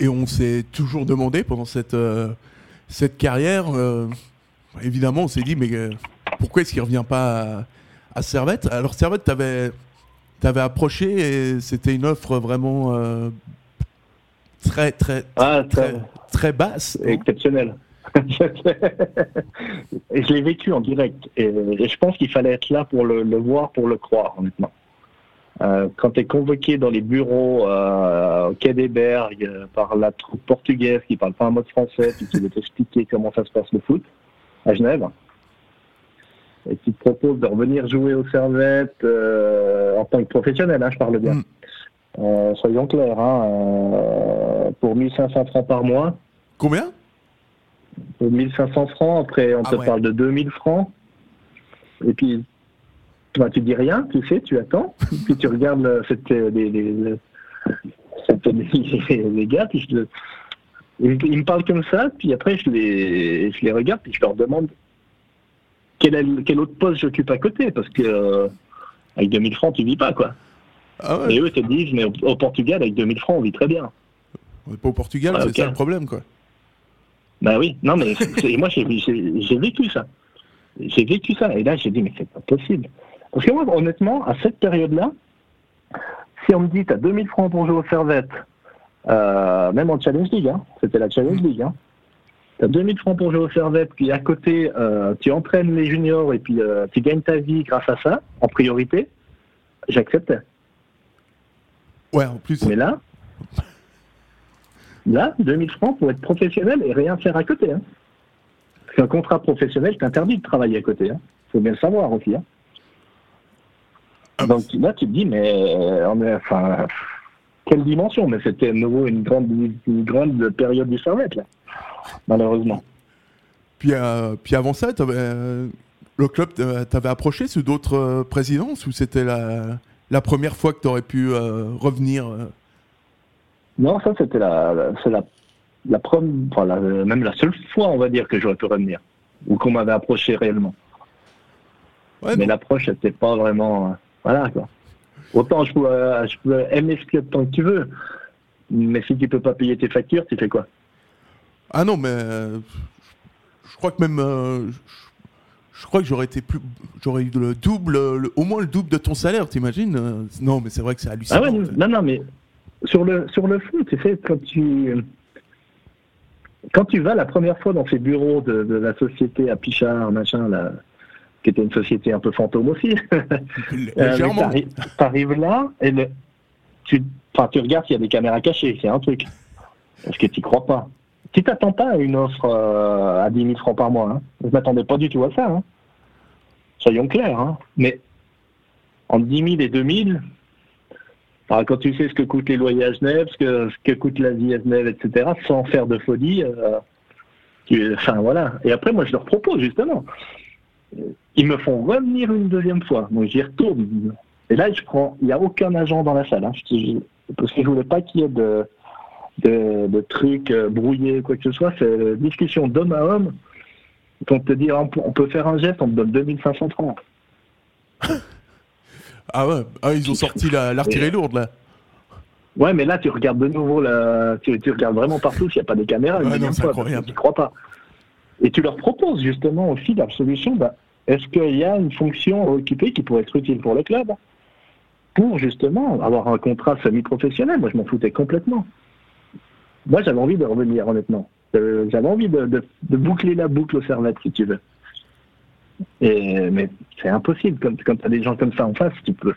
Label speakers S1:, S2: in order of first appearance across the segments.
S1: Et on s'est toujours demandé pendant cette, cette carrière, évidemment, on s'est dit, mais pourquoi est-ce qu'il ne revient pas à, Servette? Alors, Servette, tu avais, approché et c'était une offre vraiment très, très,
S2: ah,
S1: très, très, basse.
S2: Exceptionnelle. et je l'ai vécu en direct. Et, je pense qu'il fallait être là pour le, voir, pour le croire, honnêtement. Euh, quand tu es convoqué dans les bureaux euh, au Quai des Bergues euh, par la troupe portugaise qui parle pas un mot de français, puis qui veut t'expliquer comment ça se passe le foot à Genève, et qui te propose de revenir jouer aux Servettes en tant que professionnel, hein, je parle bien. Mm. soyons clairs, hein, pour 1500 francs par mois.
S1: Combien?
S2: 1500 francs, après on ah te parle de 2000 francs. Et puis, tu tu dis rien, tu sais, tu attends. puis tu regardes cette, les, les, les, gars, puis je, ils, me parlent comme ça, puis après je les, je les regarde, puis je leur demande quel, quel autre poste j'occupe à côté, parce que euh, avec 2000 francs, tu vis pas, quoi. Ah Et eux te disent, mais au, Portugal, avec 2000 francs, on vit très bien.
S1: On n'est pas au Portugal, c'est ça le problème, quoi.
S2: Ben oui, non, mais moi, j'ai vécu ça. J'ai vécu ça. Et là, j'ai dit, mais c'est pas possible. Parce que moi, honnêtement, à cette période-là, si on me dit, tu as 2000 francs pour jouer aux servettes, euh, même en Challenge League, hein, c'était la Challenge League, hein, tu as 2000 francs pour jouer aux servettes, puis à côté, euh, tu entraînes les juniors et puis euh, tu gagnes ta vie grâce à ça, en priorité, j'acceptais.
S1: Ouais, en plus.
S2: Mais là, Là, 2000 francs pour être professionnel et rien faire à côté. Hein. Parce qu'un contrat professionnel t'interdit de travailler à côté. Il hein. faut bien le savoir aussi. Hein. Donc là, tu te dis, mais euh, on est, enfin, quelle dimension Mais c'était à nouveau une grande, une grande période du Servette, là, malheureusement.
S1: Puis, euh, puis avant ça, euh, le club t'avait approché sous d'autres présidences ou c'était la, la, première fois que tu aurais pu revenir
S2: non, ça c'était la, la, la, première, même la seule fois, on va dire, que j'aurais pu revenir, ou qu'on m'avait approché réellement. Mais l'approche, n'était pas vraiment, euh, voilà quoi. Autant je peux, euh, je peux aimer ce club tant que tu veux, mais si tu peux pas payer tes factures, tu fais quoi?
S1: Ah non, mais euh, je crois que même, je crois que j'aurais été plus, j'aurais eu le double, au moins le double de ton salaire, t'imagines? Non, mais c'est vrai que c'est hallucinant.
S2: Ah ouais, non, non, mais sur le, sur le fond, tu sais, quand tu, quand tu vas la première fois dans ces bureaux de, de la société à Pichard, machin, là, qui était une société un peu fantôme aussi, euh, tu arrives là et tu, tu regardes s'il y a des caméras cachées, c'est un truc. Parce que tu crois pas? Tu t'attends pas à une offre euh, à 10 000 francs par mois. Hein? Je ne m'attendais pas du tout à ça. Hein. Soyons clairs. Hein. Mais en 10 000 et 2 000, alors, quand tu sais ce que coûtent les loyers à Genève, ce que, ce que coûte la vie à Genève, etc., sans faire de folie, euh, enfin voilà. Et après, moi, je leur propose justement. Ils me font revenir une deuxième fois. Moi, j'y retourne. Et là, je prends. Il n'y a aucun agent dans la salle. Hein. parce que je voulais pas qu'il y ait de, de, trucs euh, brouillés, quoi que ce soit. C'est une discussion d'homme à homme. Quand on te dit, on peut faire un geste, on te donne 2500 francs.
S1: Ah ouais, ah, ils ont sorti l'artillerie lourde là.
S2: Ouais, mais là, tu regardes de nouveau, la... tu, regardes vraiment partout s'il n'y a pas des caméras.
S1: Ouais, non, c'est incroyable.
S2: Tu crois pas. Et tu leur proposes justement aussi la solution. Bah, Est-ce qu'il y a une fonction occupée qui pourrait être utile pour le club pour justement avoir un contrat semi-professionnel? Moi, je m'en foutais complètement. Moi, j'avais envie de revenir, honnêtement. Euh, j'avais envie de, de, boucler la boucle au Servette, si tu veux. Et, mais c'est impossible. Quand, quand tu as des gens comme ça en face, tu peux.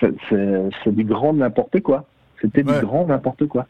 S2: C'est du grand n'importe quoi. C'était du grand n'importe quoi.